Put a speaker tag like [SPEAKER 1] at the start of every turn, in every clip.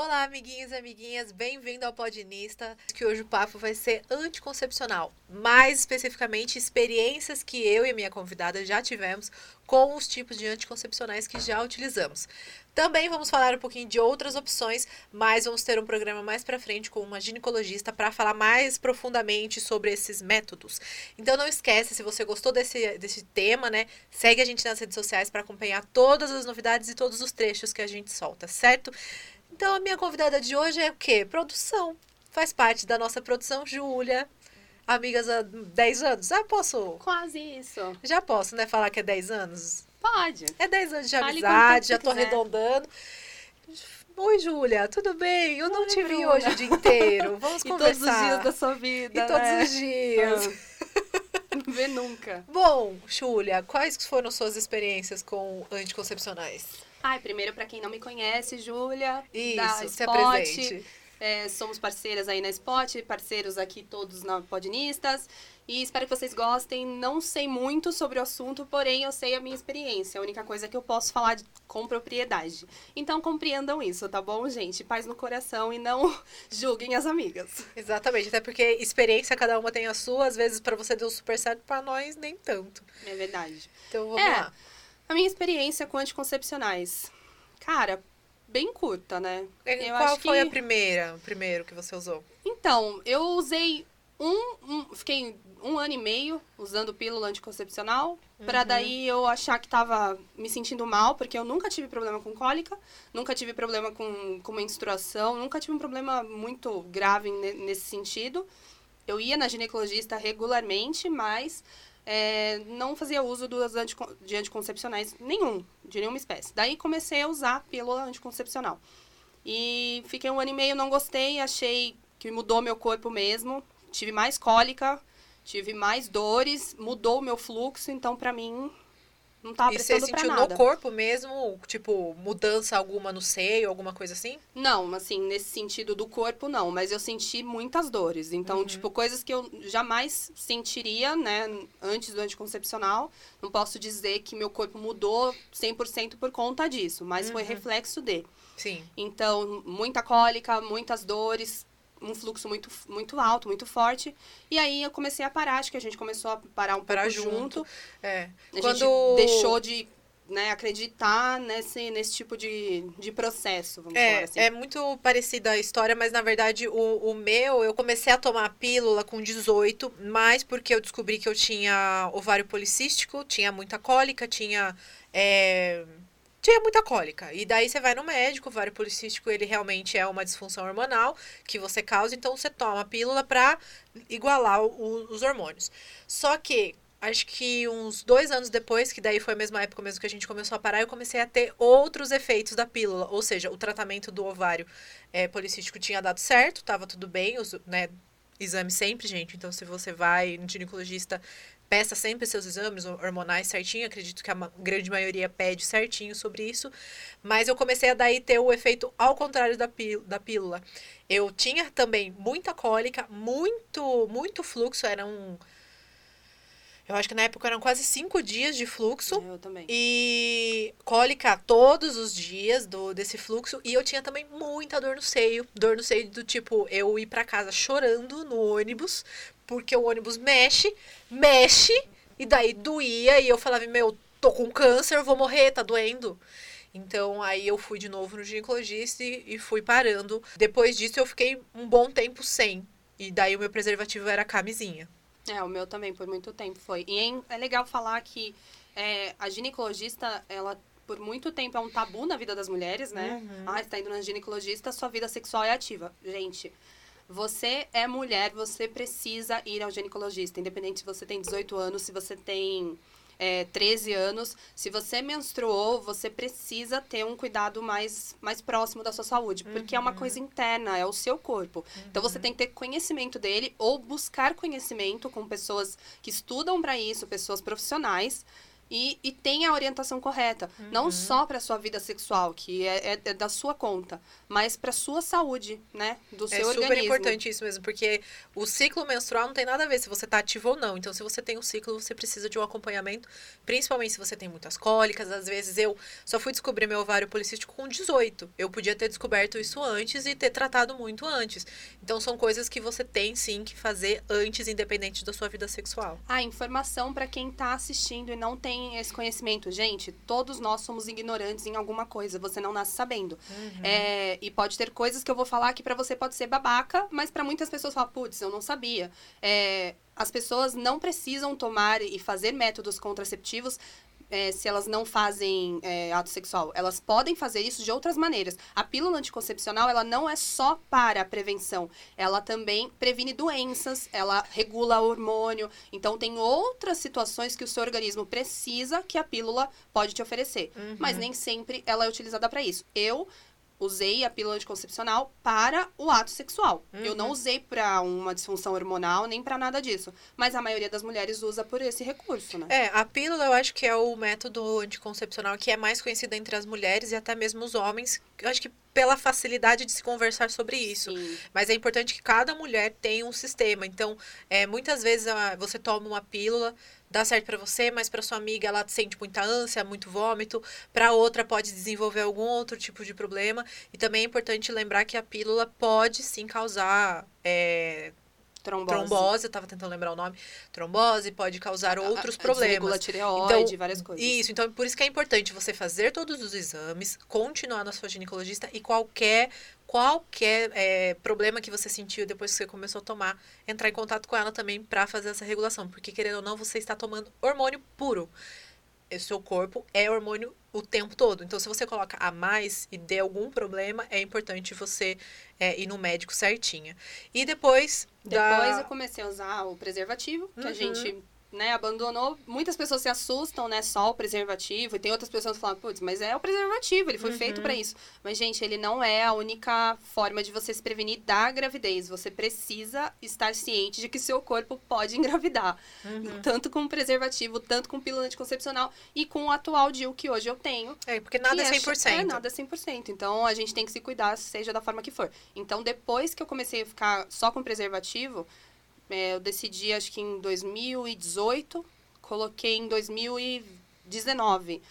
[SPEAKER 1] Olá, amiguinhos e amiguinhas, bem-vindo ao Podinista, que hoje o papo vai ser anticoncepcional, mais especificamente experiências que eu e minha convidada já tivemos com os tipos de anticoncepcionais que já utilizamos. Também vamos falar um pouquinho de outras opções, mas vamos ter um programa mais para frente com uma ginecologista para falar mais profundamente sobre esses métodos. Então não esquece, se você gostou desse, desse tema, né, segue a gente nas redes sociais para acompanhar todas as novidades e todos os trechos que a gente solta, certo? Então a minha convidada de hoje é o quê? Produção. Faz parte da nossa produção, Júlia. Amigas há 10 anos. Já posso?
[SPEAKER 2] Quase isso.
[SPEAKER 1] Já posso, né? Falar que é 10 anos?
[SPEAKER 2] Pode.
[SPEAKER 1] É 10 anos de amizade, já tô quiser. arredondando. Oi, Júlia, tudo bem? Eu não te vi hoje o dia inteiro. Vamos
[SPEAKER 2] e
[SPEAKER 1] conversar.
[SPEAKER 2] todos os dias da sua vida.
[SPEAKER 1] E todos
[SPEAKER 2] né?
[SPEAKER 1] os dias.
[SPEAKER 2] Não vê nunca.
[SPEAKER 1] Bom, Júlia, quais foram suas experiências com anticoncepcionais?
[SPEAKER 2] Ai, primeiro, para quem não me conhece, Júlia,
[SPEAKER 1] Isso,
[SPEAKER 2] da
[SPEAKER 1] se
[SPEAKER 2] Spot.
[SPEAKER 1] apresente.
[SPEAKER 2] É, somos parceiras aí na Spot, parceiros aqui todos na Podnistas. E espero que vocês gostem. Não sei muito sobre o assunto, porém eu sei a minha experiência. A única coisa que eu posso falar de, com propriedade. Então compreendam isso, tá bom, gente? Paz no coração e não julguem as amigas.
[SPEAKER 1] Exatamente, até porque experiência cada uma tem a sua. Às vezes para você deu super certo, para nós nem tanto.
[SPEAKER 2] É verdade.
[SPEAKER 1] Então vamos
[SPEAKER 2] É.
[SPEAKER 1] lá.
[SPEAKER 2] A minha experiência com anticoncepcionais. Cara, bem curta, né? Eu
[SPEAKER 1] Qual foi
[SPEAKER 2] que-
[SPEAKER 1] a primeira, o primeiro que você usou?
[SPEAKER 2] Então, eu usei um, um- Fiquei um ano e meio usando pílula anticoncepcional. Pra daí eu achar que tava me sentindo mal, porque eu nunca tive problema com cólica, nunca tive problema com, com menstruação, nunca tive um problema muito grave ne- nesse sentido. Eu ia na ginecologista regularmente, mas é, não fazia uso dos anticon- de anticoncepcionais nenhum, de nenhuma espécie. Daí comecei a usar pílula anticoncepcional. E fiquei um ano e meio, não gostei, achei que mudou meu corpo mesmo. Tive mais cólica, tive mais dores, mudou o meu fluxo, então pra mim não tava
[SPEAKER 1] e você sentiu no corpo mesmo, tipo, mudança alguma no seio, alguma coisa assim?
[SPEAKER 2] Não, assim, nesse sentido do corpo, não. Mas eu senti muitas dores. Então, tipo, coisas que eu jamais sentiria, né, antes do anticoncepcional. Não posso dizer que meu corpo mudou 100% por conta disso, mas foi reflexo de.
[SPEAKER 1] Sim.
[SPEAKER 2] Então, muita cólica, muitas dores, um fluxo muito, muito alto, muito forte. E aí eu comecei a parar, acho que a gente começou a parar um
[SPEAKER 1] Parar
[SPEAKER 2] pouco
[SPEAKER 1] junto.
[SPEAKER 2] junto.
[SPEAKER 1] É.
[SPEAKER 2] A
[SPEAKER 1] Quando
[SPEAKER 2] gente deixou de né, acreditar nesse, nesse tipo de, de processo, vamos falar
[SPEAKER 1] É,
[SPEAKER 2] assim.
[SPEAKER 1] é muito parecida a história, mas na verdade o, o meu, eu comecei a tomar a pílula com 18, mais porque eu descobri que eu tinha ovário policístico, tinha muita cólica, tinha. é, tinha muita cólica. E daí você vai no médico, o ovário policístico ele realmente é uma disfunção hormonal que você causa, então você toma a pílula pra igualar o- os hormônios. Só que acho que uns dois anos depois, que daí foi a mesma época mesmo que a gente começou a parar, eu comecei a ter outros efeitos da pílula. Ou seja, o tratamento do ovário é, policístico tinha dado certo, tava tudo bem, os, né? Exame sempre, gente. Então, se você vai no ginecologista, peça sempre seus exames hormonais certinho. Acredito que a grande maioria pede certinho sobre isso. Mas eu comecei a daí ter o efeito ao contrário da, pí- da pílula. Eu tinha também muita cólica, muito, muito fluxo. Era um. Eu acho que na época eram quase cinco dias de fluxo.
[SPEAKER 2] Eu também.
[SPEAKER 1] E cólica todos os dias do desse fluxo. E eu tinha também muita dor no seio. Dor no seio do tipo, eu ir pra casa chorando no ônibus, porque o ônibus mexe, mexe, e daí doía. E eu falava, meu, tô com câncer, vou morrer, tá doendo. Então aí eu fui de novo no ginecologista e, e fui parando. Depois disso eu fiquei um bom tempo sem. E daí o meu preservativo era a camisinha.
[SPEAKER 2] É, o meu também, por muito tempo foi. E é, é legal falar que é, a ginecologista, ela por muito tempo é um tabu na vida das mulheres, né? Ah, você tá indo na ginecologista, sua vida sexual é ativa. Gente, você é mulher, você precisa ir ao ginecologista, independente se você tem 18 anos, se você tem é, 13 anos. Se você menstruou, você precisa ter um cuidado mais, mais próximo da sua saúde, porque é uma coisa interna, é o seu corpo. Então você tem que ter conhecimento dele ou buscar conhecimento com pessoas que estudam para isso, pessoas profissionais. E, e tenha a orientação correta. Uhum. Não só para sua vida sexual, que é, é, é da sua conta, mas para sua saúde, né? Do seu organismo. É
[SPEAKER 1] super importante isso mesmo, porque o ciclo menstrual não tem nada a ver se você tá ativo ou não. Então, se você tem um ciclo, você precisa de um acompanhamento, principalmente se você tem muitas cólicas. Às vezes, eu só fui descobrir meu ovário policístico com 18. Eu podia ter descoberto isso antes e ter tratado muito antes. Então, são coisas que você tem, sim, que fazer antes, independente da sua vida sexual.
[SPEAKER 2] A informação para quem tá assistindo e não tem tem esse conhecimento. Gente, todos nós somos ignorantes em alguma coisa, você não nasce sabendo. Uhum. É, e pode ter coisas que eu vou falar que para você pode ser babaca, mas para muitas pessoas fala, putz, eu não sabia. É, as pessoas não precisam tomar e fazer métodos contraceptivos é, se elas não fazem é, ato sexual. Elas podem fazer isso de outras maneiras. A pílula anticoncepcional, ela não é só para a prevenção. Ela também previne doenças, ela regula hormônio. Então, tem outras situações que o seu organismo precisa que a pílula pode te oferecer. Uhum. Mas nem sempre ela é utilizada para isso. Eu usei a pílula anticoncepcional para o ato sexual. Uhum. Eu não uhum. usei para uma disfunção hormonal nem para nada disso. Mas a maioria das mulheres usa por esse recurso, né?
[SPEAKER 1] É, a pílula eu acho que é o método anticoncepcional que é mais conhecido entre as mulheres e até mesmo os homens. Eu acho que pela facilidade de se conversar sobre isso. Sim. Mas é importante que cada mulher tenha um sistema. Então, é, muitas vezes ah, você toma uma pílula dá certo para você, mas para sua amiga ela sente muita ânsia, muito vômito, para outra pode desenvolver algum outro tipo de problema. E também é importante lembrar que a pílula pode sim causar é,
[SPEAKER 2] Trombose.
[SPEAKER 1] Trombose, eu tava tentando lembrar o nome. Trombose pode causar outros a, a problemas.
[SPEAKER 2] Tireoide, então, várias coisas.
[SPEAKER 1] Isso, então por isso que é importante você fazer todos os exames, continuar na sua ginecologista e qualquer qualquer é, problema que você sentiu depois que você começou a tomar, entrar em contato com ela também para fazer essa regulação, porque querendo ou não, você está tomando hormônio puro. O seu corpo é hormônio o tempo todo. Então, se você coloca a mais e der algum problema, é importante você é, ir no médico certinha. E depois.
[SPEAKER 2] Depois da... eu comecei a usar o preservativo, que uhum. a gente né, abandonou. Muitas pessoas se assustam, né, só o preservativo. E tem outras pessoas que falam, putz, mas é o preservativo, ele foi uhum. feito para isso. Mas, gente, ele não é a única forma de você se prevenir da gravidez. Você precisa estar ciente de que seu corpo pode engravidar. Uhum. Tanto com preservativo, tanto com pílula anticoncepcional e com o atual DIU que hoje eu tenho.
[SPEAKER 1] É, porque nada é 100%. É,
[SPEAKER 2] nada é 100%. Então, a gente tem que se cuidar, seja da forma que for. Então, depois que eu comecei a ficar só com preservativo, é, eu decidi, acho que em 2018, coloquei em 2019.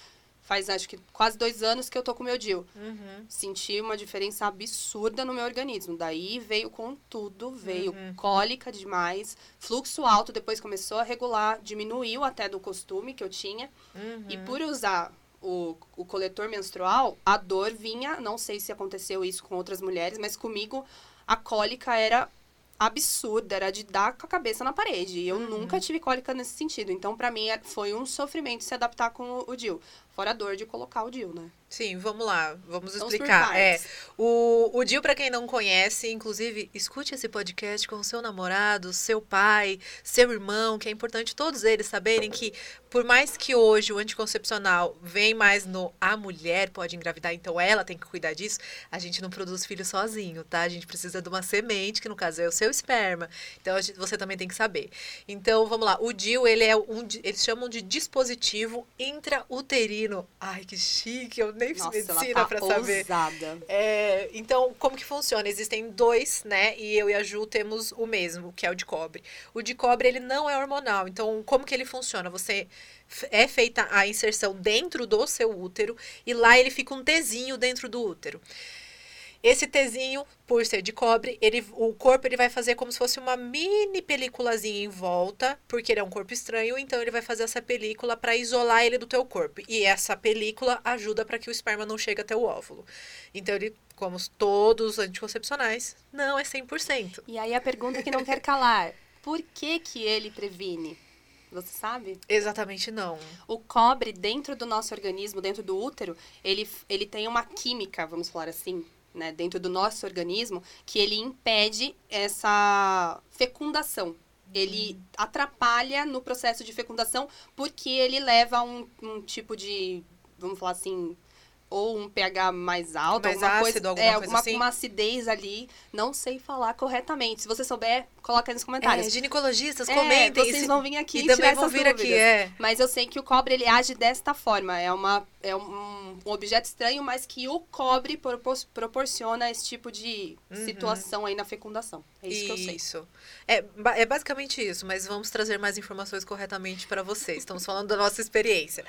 [SPEAKER 2] Faz, acho que, quase dois anos que eu tô com o meu DIL. Uhum. Senti uma diferença absurda no meu organismo. Daí veio com tudo, veio uhum. cólica demais, fluxo alto, depois começou a regular, diminuiu até do costume que eu tinha. Uhum. E por usar o, o coletor menstrual, a dor vinha, não sei se aconteceu isso com outras mulheres, mas comigo a cólica era absurda, era de dar com a cabeça na parede. E eu uhum. nunca tive cólica nesse sentido. Então, para mim, é, foi um sofrimento se adaptar com o Dil. Fora a dor de colocar o Dil, né?
[SPEAKER 1] Sim, vamos lá, vamos, vamos explicar. É, o, o Dil, para quem não conhece, inclusive, escute esse podcast com seu namorado, seu pai, seu irmão, que é importante todos eles saberem que, por mais que hoje o anticoncepcional vem mais no a mulher pode engravidar, então ela tem que cuidar disso, a gente não produz filho sozinho, tá? A gente precisa de uma semente, que no caso é o seu esperma. Então gente, você também tem que saber. Então, vamos lá, o Dil, ele é um, eles chamam de dispositivo intrauterino. Ai, que chique, eu nem Nossa, medicina tá para saber. É, então, como que funciona? Existem dois, né? E eu e a Ju temos o mesmo, que é o de cobre. O de cobre, ele não é hormonal. Então, como que ele funciona? Você é feita a inserção dentro do seu útero e lá ele fica um tezinho dentro do útero. Esse tezinho, por ser de cobre, ele, o corpo ele vai fazer como se fosse uma mini peliculazinha em volta, porque ele é um corpo estranho, então ele vai fazer essa película para isolar ele do teu corpo. E essa película ajuda para que o esperma não chegue até o óvulo. Então ele, como todos os anticoncepcionais, não é 100%.
[SPEAKER 2] E aí a pergunta que não quer calar, por que que ele previne? Você sabe?
[SPEAKER 1] Exatamente não.
[SPEAKER 2] O cobre dentro do nosso organismo, dentro do útero, ele, ele tem uma química, vamos falar assim, né, dentro do nosso organismo, que ele impede essa fecundação. Ele uhum. atrapalha no processo de fecundação porque ele leva a um, um tipo de, vamos falar assim, ou um pH mais alto,
[SPEAKER 1] Mais
[SPEAKER 2] alguma
[SPEAKER 1] ácido,
[SPEAKER 2] coisa,
[SPEAKER 1] alguma
[SPEAKER 2] é,
[SPEAKER 1] coisa
[SPEAKER 2] alguma
[SPEAKER 1] assim?
[SPEAKER 2] uma acidez ali. Não sei falar corretamente. Se você souber, coloca aí nos comentários.
[SPEAKER 1] É, ginecologistas,
[SPEAKER 2] É,
[SPEAKER 1] comentem.
[SPEAKER 2] vocês
[SPEAKER 1] se-
[SPEAKER 2] vão vir aqui
[SPEAKER 1] e também vão vir
[SPEAKER 2] dúvidas.
[SPEAKER 1] aqui, é.
[SPEAKER 2] Mas eu sei que o cobre ele age desta forma. É, uma, é um, um objeto estranho, mas que o cobre propor- proporciona esse tipo de situação aí na fecundação. É isso, que eu sei.
[SPEAKER 1] Isso. É, é basicamente isso, mas vamos trazer mais informações corretamente para vocês. Estamos falando da nossa experiência.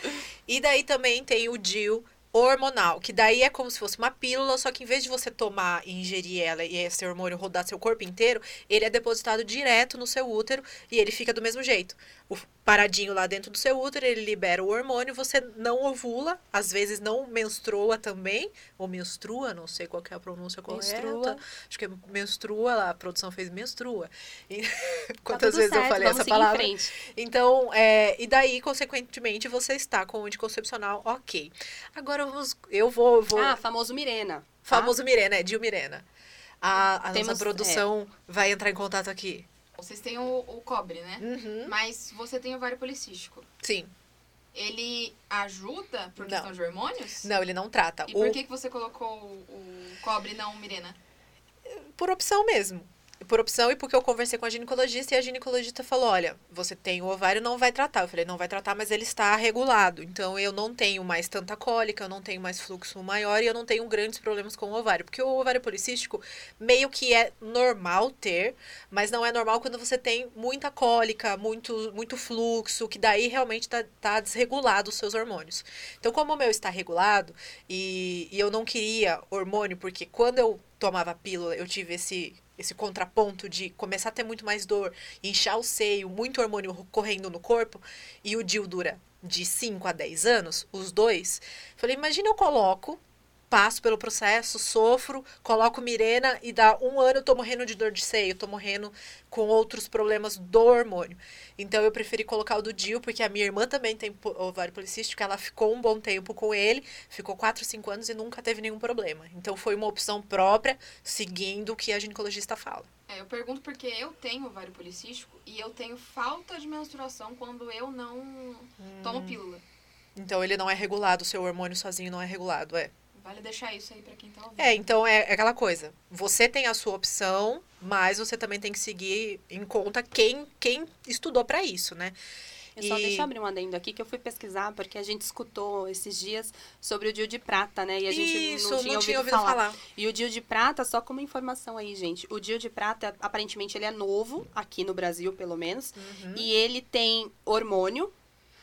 [SPEAKER 1] E daí também tem o DIU hormonal, que daí é como se fosse uma pílula, só que em vez de você tomar e ingerir ela e esse hormônio rodar seu corpo inteiro, ele é depositado direto no seu útero e ele fica do mesmo jeito. O paradinho lá dentro do seu útero, ele libera o hormônio, você não ovula, às vezes não menstrua também, ou menstrua, não sei qual é a pronúncia correta.
[SPEAKER 2] Menstrua.
[SPEAKER 1] Acho que é menstrua, a produção fez menstrua. E-
[SPEAKER 2] Tá
[SPEAKER 1] Quantas vezes eu
[SPEAKER 2] certo,
[SPEAKER 1] falei
[SPEAKER 2] vamos
[SPEAKER 1] essa palavra? Então, é, e daí, consequentemente, você está com o anticoncepcional ok. Agora vamos. Eu vou. eu vou
[SPEAKER 2] Ah, famoso Mirena.
[SPEAKER 1] famoso Mirena, é Dil Mirena. A, a
[SPEAKER 2] Temos-
[SPEAKER 1] nossa produção vai entrar em contato aqui.
[SPEAKER 3] Vocês têm o, o cobre, né?
[SPEAKER 1] Uhum.
[SPEAKER 3] Mas você tem ovário policístico.
[SPEAKER 1] Sim.
[SPEAKER 3] Ele ajuda por
[SPEAKER 1] Não.
[SPEAKER 3] questão de hormônios?
[SPEAKER 1] Não, ele não trata.
[SPEAKER 3] E
[SPEAKER 1] O-
[SPEAKER 3] por que, que você colocou o, o cobre e não o Mirena?
[SPEAKER 1] por opção mesmo. Por opção e porque eu conversei com a ginecologista e a ginecologista falou: olha, você tem o ovário, não vai tratar. Eu falei: não vai tratar, mas ele está regulado. Então eu não tenho mais tanta cólica, eu não tenho mais fluxo maior e eu não tenho grandes problemas com o ovário. Porque o ovário policístico meio que é normal ter, mas não é normal quando você tem muita cólica, muito, muito fluxo, que daí realmente está tá desregulado os seus hormônios. Então, como o meu está regulado e, e eu não queria hormônio, porque quando eu tomava pílula, eu tive esse, esse contraponto de começar a ter muito mais dor, inchar o seio, muito hormônio correndo no corpo, e o DIU dura de 5 a 10 anos, os dois. Falei, imagina eu coloco, passo pelo processo, sofro, coloco Mirena e dá um ano eu tô morrendo de dor de seio, tô morrendo com outros problemas do hormônio. Então eu preferi colocar o do DIU, porque a minha irmã também tem ovário policístico, ela ficou um bom tempo com ele, ficou 4, 5 anos e nunca teve nenhum problema. Então foi uma opção própria, seguindo o que a ginecologista fala.
[SPEAKER 3] É, eu pergunto porque eu tenho ovário policístico e eu tenho falta de menstruação quando eu não
[SPEAKER 1] Hum.
[SPEAKER 3] tomo pílula.
[SPEAKER 1] Então ele não é regulado, o seu hormônio sozinho não é regulado, é.
[SPEAKER 3] Vale deixar isso aí pra quem tá ouvindo.
[SPEAKER 1] É, então é é aquela coisa. Você tem a sua opção, mas você também tem que seguir em conta quem, quem estudou pra isso, né?
[SPEAKER 2] Eu só
[SPEAKER 1] E-
[SPEAKER 2] deixa eu abrir um adendo aqui que eu fui pesquisar, porque a gente escutou esses dias sobre o DIU de prata, né? E a gente
[SPEAKER 1] isso,
[SPEAKER 2] não tinha ouvido, falar. E o DIU de prata, só como informação aí, gente. O DIU de prata, aparentemente, ele é novo, aqui no Brasil, pelo menos.
[SPEAKER 1] Uhum.
[SPEAKER 2] E ele tem hormônio,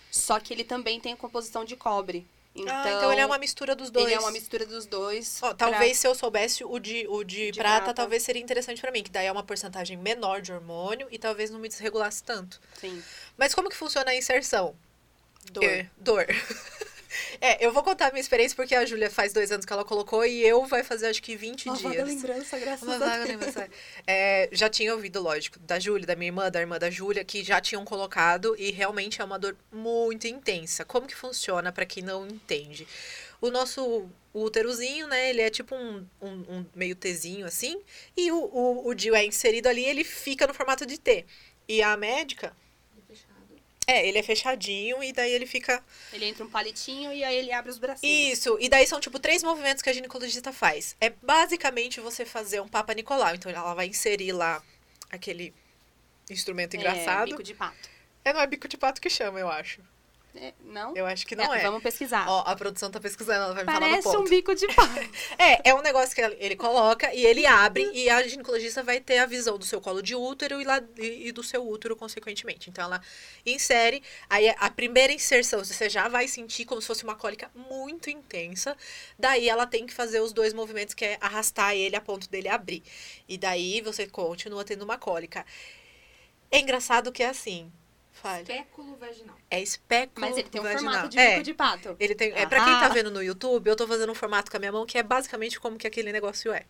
[SPEAKER 2] só que ele também tem a composição de cobre. Então,
[SPEAKER 1] ah, então ele é uma mistura dos dois.
[SPEAKER 2] ele é uma mistura dos dois. Pra-
[SPEAKER 1] talvez se eu soubesse o de, o de,
[SPEAKER 2] De
[SPEAKER 1] prata,
[SPEAKER 2] prata.
[SPEAKER 1] talvez seria interessante pra mim, que daí é uma porcentagem menor de hormônio e talvez não me desregulasse tanto.
[SPEAKER 2] Sim,
[SPEAKER 1] Mas como que funciona a inserção?
[SPEAKER 2] dor.
[SPEAKER 1] É, dor. é, eu vou contar a minha experiência porque a Júlia faz dois anos que ela colocou e eu vai fazer acho que 20
[SPEAKER 2] Uma
[SPEAKER 1] dias.
[SPEAKER 2] vaga lembrança, graças
[SPEAKER 1] Uma
[SPEAKER 2] a
[SPEAKER 1] vaga
[SPEAKER 2] Deus.
[SPEAKER 1] lembrança. É, já tinha ouvido, lógico, da Júlia, da minha irmã, da irmã da Júlia, que já tinham colocado e realmente é uma dor muito intensa. Como que funciona para quem não entende? O nosso úterozinho, né, ele é tipo um, um, um meio Tzinho assim, e o, o, o DIU é inserido ali, ele fica no formato de T. E a médica, é, ele é fechadinho e daí ele fica
[SPEAKER 2] Ele entra um palitinho e aí ele abre os bracinhos.
[SPEAKER 1] isso, e daí são tipo três movimentos que a ginecologista faz. É basicamente você fazer um Papa Nicolau. Então ela vai inserir lá aquele instrumento
[SPEAKER 2] É,
[SPEAKER 1] engraçado.
[SPEAKER 2] bico de pato.
[SPEAKER 1] É, não é bico de pato que chama, eu acho.
[SPEAKER 2] É, não?
[SPEAKER 1] Eu acho que não é.
[SPEAKER 2] Vamos pesquisar.
[SPEAKER 1] Ó, a produção tá pesquisando, ela vai me falar no
[SPEAKER 2] Parece
[SPEAKER 1] ponto.
[SPEAKER 2] um bico de pato.
[SPEAKER 1] É, é um negócio que ele coloca e ele abre e a ginecologista vai ter a visão do seu colo de útero e, lá, e do seu útero, consequentemente. Então ela insere, aí a primeira inserção você já vai sentir como se fosse uma cólica muito intensa. Daí ela tem que fazer os dois movimentos, que é arrastar ele a ponto dele abrir. E daí você continua tendo uma cólica. É engraçado que é assim. Fale.
[SPEAKER 3] Espéculo vaginal.
[SPEAKER 1] É espéculo
[SPEAKER 2] Mas ele tem um
[SPEAKER 1] vaginal.
[SPEAKER 2] formato de
[SPEAKER 1] é.
[SPEAKER 2] bico de pato.
[SPEAKER 1] Ele tem, é, pra quem tá
[SPEAKER 2] Ah.
[SPEAKER 1] vendo no YouTube, eu tô fazendo um formato com a minha mão que é basicamente como que aquele negócio é.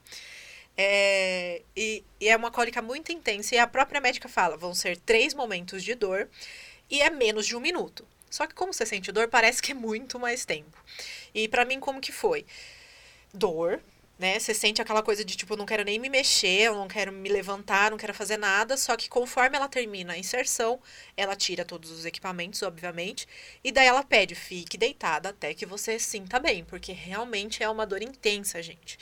[SPEAKER 1] É, e, e é uma cólica muito intensa. E a própria médica fala: vão ser três momentos de dor e é menos de um minuto. Só que como você sente dor, parece que é muito mais tempo. E pra mim, como que foi? Dor, né? Você sente aquela coisa de tipo, eu não quero nem me mexer, eu não quero me levantar, não quero fazer nada. Só que conforme ela termina a inserção, ela tira todos os equipamentos, obviamente. E daí ela pede, fique deitada até que você sinta bem, porque realmente é uma dor intensa, gente.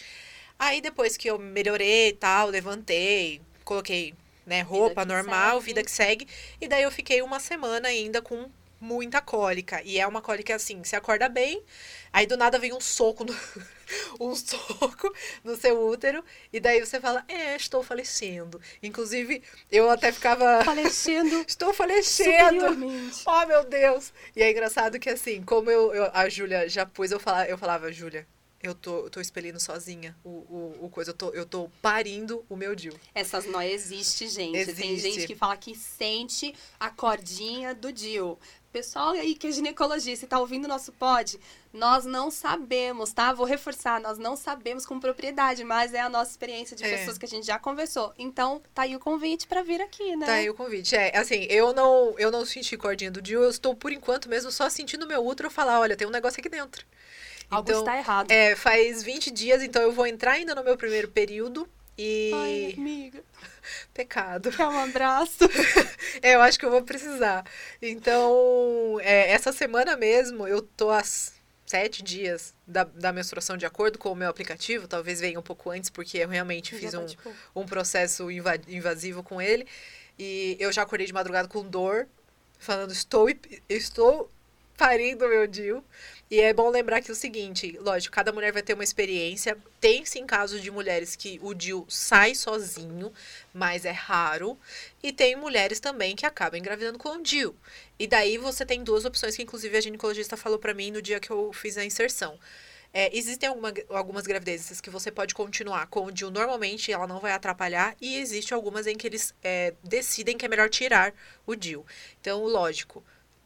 [SPEAKER 1] Aí depois que eu melhorei e tal, levantei, coloquei né, roupa
[SPEAKER 2] Vida
[SPEAKER 1] normal,
[SPEAKER 2] segue.
[SPEAKER 1] vida que segue. E daí eu fiquei uma semana ainda com muita cólica. E é uma cólica assim, você acorda bem, aí do nada vem um soco no, um soco no seu útero, e daí você fala, é, estou falecendo. Inclusive, eu até ficava.
[SPEAKER 2] Falecendo
[SPEAKER 1] Estou falecendo! Oh, meu Deus! E é engraçado que assim, como eu, eu- a Júlia já pôs, eu falava, eu falava, Júlia, eu tô, eu tô expelindo sozinha o, o, o coisa, eu tô, eu tô parindo o meu Dil.
[SPEAKER 2] Essas noias existem, gente. Tem
[SPEAKER 1] Existe.
[SPEAKER 2] gente que fala que sente a cordinha do Dil. Pessoal aí que é ginecologista e tá ouvindo o nosso pod, nós não sabemos, tá? Vou reforçar, nós não sabemos com propriedade, mas é a nossa experiência de
[SPEAKER 1] É.
[SPEAKER 2] pessoas que a gente já conversou. Então, tá aí o convite pra vir aqui, né?
[SPEAKER 1] Tá aí o convite. É, assim, eu não, eu não senti cordinha do Dil, eu estou, por enquanto mesmo, só sentindo meu útero falar, olha, tem um negócio aqui dentro.
[SPEAKER 2] Algo
[SPEAKER 1] Então,
[SPEAKER 2] está errado.
[SPEAKER 1] É, faz 20 dias, então eu vou entrar ainda no meu primeiro período. E.
[SPEAKER 2] Ai, amiga,
[SPEAKER 1] Pecado.
[SPEAKER 2] quer um abraço?
[SPEAKER 1] É, eu acho que eu vou precisar. Então, é, essa semana mesmo, eu tô há s- sete dias da, da menstruação de acordo com o meu aplicativo. Talvez venha um pouco antes, porque eu realmente fiz
[SPEAKER 2] tá,
[SPEAKER 1] um, um processo inva- invasivo com ele. E eu já acordei de madrugada com dor, falando, estou, estou parindo meu Dil. E é bom lembrar que é o seguinte, lógico, cada mulher vai ter uma experiência. Tem sim casos de mulheres que o Dil sai sozinho, mas é raro. E tem mulheres também que acabam engravidando com o Dil. E daí você tem duas opções que inclusive a ginecologista falou pra mim no dia que eu fiz a inserção. É, existem alguma, algumas gravidezes que você pode continuar com o DIU normalmente, ela não vai atrapalhar, e existe algumas em que eles é, decidem que é melhor tirar o DIU. Então, lógico,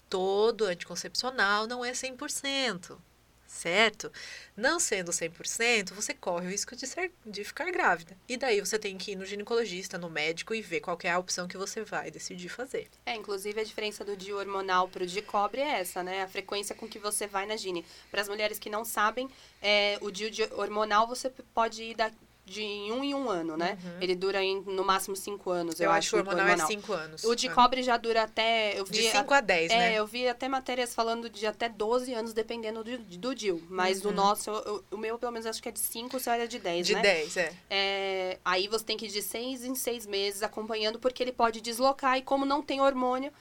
[SPEAKER 1] todo anticoncepcional não é 100%, certo? Não sendo 100%, você corre o risco de, ser, de ficar grávida. E daí você tem que ir no ginecologista, no médico e ver qual é a opção que você vai decidir fazer.
[SPEAKER 2] É, inclusive a diferença do DIU hormonal pro de cobre é essa, né? A frequência com que você vai na gine. Para as mulheres que não sabem, é, o de hormonal você pode ir da, de um em um ano, né? Ele dura em, no máximo cinco anos, eu,
[SPEAKER 1] Uhum. Eu, acho que o hormonal,
[SPEAKER 2] hormonal.
[SPEAKER 1] é 5 anos.
[SPEAKER 2] O de
[SPEAKER 1] É.
[SPEAKER 2] cobre já dura até. Eu vi
[SPEAKER 1] De 5 a 10,
[SPEAKER 2] é,
[SPEAKER 1] né?
[SPEAKER 2] eu vi até matérias falando de até 12 anos, dependendo do, do DIU. Mas
[SPEAKER 1] Uhum.
[SPEAKER 2] o nosso, eu- o meu, pelo menos, acho que é de 5, o seu era de 10,
[SPEAKER 1] De
[SPEAKER 2] né?
[SPEAKER 1] 10, é.
[SPEAKER 2] É, aí você tem que ir de seis em seis meses acompanhando, porque ele pode deslocar e como não tem hormônio,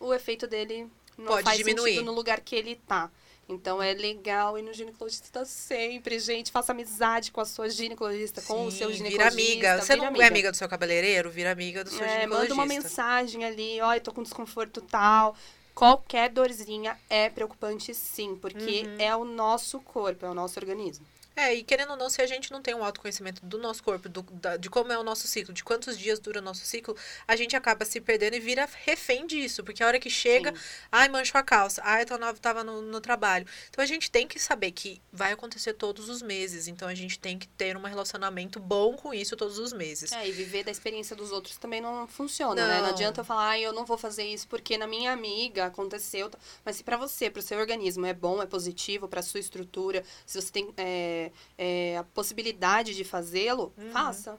[SPEAKER 2] o efeito dele não
[SPEAKER 1] Pode
[SPEAKER 2] faz
[SPEAKER 1] diminuir.
[SPEAKER 2] sentido no lugar que ele tá. Então é legal ir no ginecologista sempre, gente. Faça amizade com a sua ginecologista, com o seu
[SPEAKER 1] Sim,
[SPEAKER 2] ginecologista.
[SPEAKER 1] Vira amiga. Você
[SPEAKER 2] vira
[SPEAKER 1] não é amiga do seu cabeleireiro? Vira amiga do seu
[SPEAKER 2] É,
[SPEAKER 1] ginecologista.
[SPEAKER 2] manda uma mensagem ali, ó, eu tô com desconforto tal. Qualquer dorzinha é preocupante sim, porque
[SPEAKER 1] Uhum.
[SPEAKER 2] é o nosso corpo, é o nosso organismo.
[SPEAKER 1] É, e querendo ou não, se a gente não tem um autoconhecimento do nosso corpo, do- da- de como é o nosso ciclo, de quantos dias dura o nosso ciclo, a gente acaba se perdendo e vira refém disso. Porque a hora que chega,
[SPEAKER 2] Sim.
[SPEAKER 1] ai, manchou a calça, ai, eu tava, tava no, no trabalho. Então a gente tem que saber que vai acontecer todos os meses. Então a gente tem que ter um relacionamento bom com isso todos os meses.
[SPEAKER 2] É, e viver da experiência dos outros também não funciona, né? Não
[SPEAKER 1] Não.
[SPEAKER 2] adianta eu falar, ai, eu não vou fazer isso porque na minha amiga aconteceu. Mas se pra você, pro seu organismo é bom, é positivo, pra sua estrutura, se você tem é, é, a possibilidade de fazê-lo,
[SPEAKER 1] Uhum.
[SPEAKER 2] faça.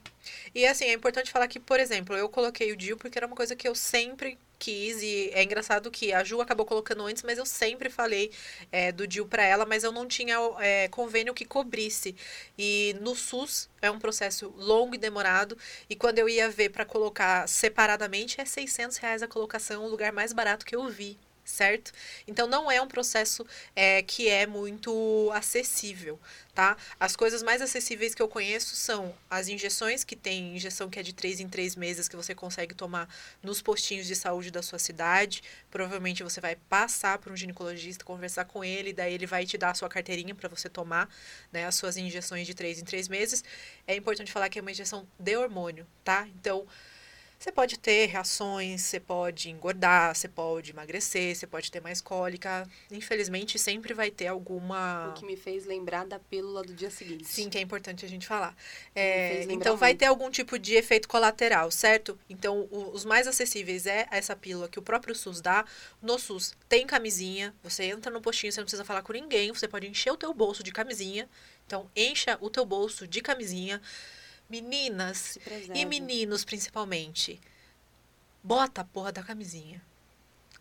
[SPEAKER 1] E assim, é importante falar que, por exemplo, eu coloquei o DIU porque era uma coisa que eu sempre quis. E é engraçado que a Ju acabou colocando antes, mas eu sempre falei é, do DIU pra ela, mas eu não tinha é, convênio que cobrisse. E no SUS é um processo longo e demorado. E quando eu ia ver pra colocar separadamente, é 600 reais a colocação, o lugar mais barato que eu vi. Certo? Então não é um processo é, que é muito acessível, tá? As coisas mais acessíveis que eu conheço são as injeções, que tem injeção que é de três em três meses, que você consegue tomar nos postinhos de saúde da sua cidade. Provavelmente você vai passar por um ginecologista, conversar com ele, daí ele vai te dar a sua carteirinha para você tomar né, as suas injeções de três em três meses. É importante falar que é uma injeção de hormônio, tá? Então. Você pode ter reações, você pode engordar, você pode emagrecer, você pode ter mais cólica. Infelizmente, sempre vai ter alguma.
[SPEAKER 2] O que me fez lembrar da pílula do dia seguinte.
[SPEAKER 1] Sim, que é importante a gente falar. É, então vai
[SPEAKER 2] muito.
[SPEAKER 1] ter algum tipo de efeito colateral, certo? Então o- os mais acessíveis é essa pílula que o próprio SUS dá. No SUS tem camisinha, você entra no postinho, você não precisa falar com ninguém, você pode encher o teu bolso de camisinha Então, encha o teu bolso de camisinha. Meninas e meninos, principalmente. Bota a porra da camisinha.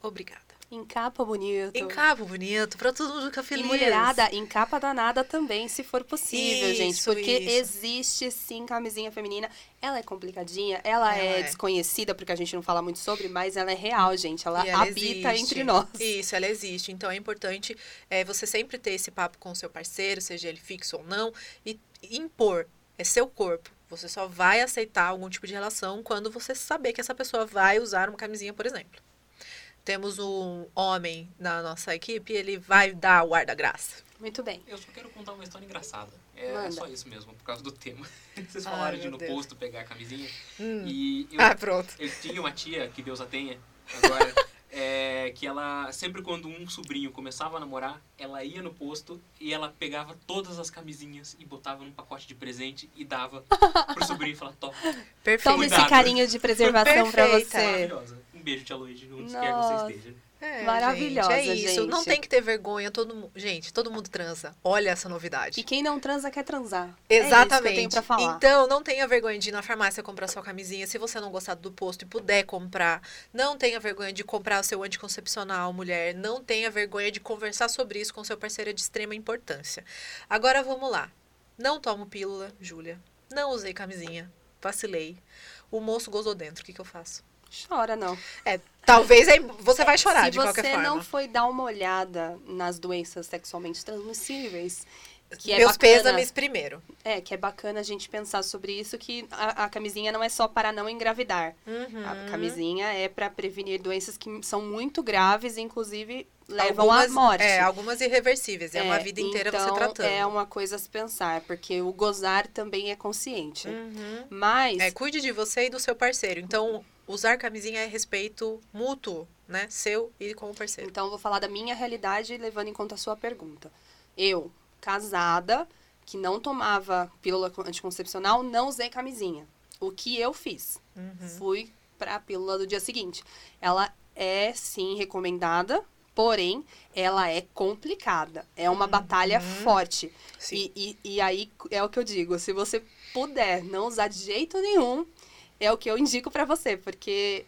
[SPEAKER 1] Obrigada.
[SPEAKER 2] Encapa bonito.
[SPEAKER 1] Encapa bonito, pra todo mundo ficar
[SPEAKER 2] E
[SPEAKER 1] feliz.
[SPEAKER 2] mulherada, encapa danada também, se for possível, gente.
[SPEAKER 1] Isso,
[SPEAKER 2] Porque
[SPEAKER 1] isso.
[SPEAKER 2] existe sim camisinha feminina. Ela é complicadinha, ela,
[SPEAKER 1] Ela
[SPEAKER 2] é,
[SPEAKER 1] é.
[SPEAKER 2] desconhecida, porque a gente não fala muito sobre, mas ela é real, gente. Ela
[SPEAKER 1] E ela
[SPEAKER 2] habita
[SPEAKER 1] existe.
[SPEAKER 2] entre nós.
[SPEAKER 1] Isso, ela existe. Então é importante é, você sempre ter esse papo com o seu parceiro, seja ele fixo ou não, e impor. É seu corpo. Você só vai aceitar algum tipo de relação quando você saber que essa pessoa vai usar uma camisinha, por exemplo. Temos um homem na nossa equipe, ele vai dar o ar da graça.
[SPEAKER 2] Muito bem.
[SPEAKER 4] Eu só quero contar uma história engraçada. É,
[SPEAKER 2] Manda.
[SPEAKER 4] é só isso mesmo, por causa do tema. Vocês
[SPEAKER 1] Ai,
[SPEAKER 4] falaram de ir no
[SPEAKER 1] Deus.
[SPEAKER 4] posto pegar a camisinha.
[SPEAKER 1] Hum.
[SPEAKER 4] E eu,
[SPEAKER 1] Ah, pronto.
[SPEAKER 4] eu tinha uma tia, que Deus a tenha, agora, é, que ela, sempre quando um sobrinho começava a namorar, ela ia no posto e ela pegava todas as camisinhas e botava num pacote de presente e dava pro sobrinho e falava, top,
[SPEAKER 1] Perfeito.
[SPEAKER 2] Toma esse carinho de preservação pra
[SPEAKER 1] Perfeita.
[SPEAKER 2] você.
[SPEAKER 4] maravilhosa. Um beijo, tia Luíde, onde quer que você esteja.
[SPEAKER 1] É,
[SPEAKER 2] Maravilhosa,
[SPEAKER 1] gente, é isso. Não
[SPEAKER 2] gente.
[SPEAKER 1] tem que ter vergonha. Todo mu- Gente, todo mundo transa. Olha essa novidade.
[SPEAKER 2] E quem não transa quer transar. É
[SPEAKER 1] Exatamente.
[SPEAKER 2] falar.
[SPEAKER 1] Então, não tenha vergonha de ir na farmácia comprar sua camisinha. Se você não gostar do posto e puder comprar, não tenha vergonha de comprar o seu anticoncepcional, mulher. Não tenha vergonha de conversar sobre isso com seu parceiro é de extrema importância. Agora vamos lá. Não tomo pílula, Júlia. Não usei camisinha. Vacilei. O moço gozou dentro. O que, que eu faço?
[SPEAKER 2] Chora, não.
[SPEAKER 1] É, talvez aí você vai chorar
[SPEAKER 2] Se
[SPEAKER 1] de qualquer
[SPEAKER 2] você
[SPEAKER 1] forma.
[SPEAKER 2] não foi dar uma olhada nas doenças sexualmente transmissíveis, que é
[SPEAKER 1] Meus
[SPEAKER 2] bacana,
[SPEAKER 1] pêsames primeiro.
[SPEAKER 2] É, que é bacana a gente pensar sobre isso, que a, a camisinha não é só para não engravidar.
[SPEAKER 1] Uhum.
[SPEAKER 2] A camisinha é para prevenir doenças que são muito graves e, inclusive, levam
[SPEAKER 1] algumas,
[SPEAKER 2] à morte.
[SPEAKER 1] É, algumas irreversíveis. É, uma vida inteira
[SPEAKER 2] então,
[SPEAKER 1] você tratando.
[SPEAKER 2] É uma coisa a se pensar, porque o gozar também é consciente.
[SPEAKER 1] Uhum.
[SPEAKER 2] Mas
[SPEAKER 1] É, cuide de você e do seu parceiro. Então, usar camisinha é respeito mútuo, né? Seu e com o parceiro.
[SPEAKER 2] Então, eu vou falar da minha realidade, levando em conta a sua pergunta. Eu, casada, que não tomava pílula anticoncepcional, não usei camisinha. O que eu fiz?
[SPEAKER 1] Uhum.
[SPEAKER 2] Fui para a pílula do dia seguinte. Ela é, sim, recomendada, porém, ela é complicada. É uma batalha forte.
[SPEAKER 1] Uhum.
[SPEAKER 2] E, e, e aí, é o que eu digo, se você puder não usar de jeito nenhum, é o que eu indico pra você, porque,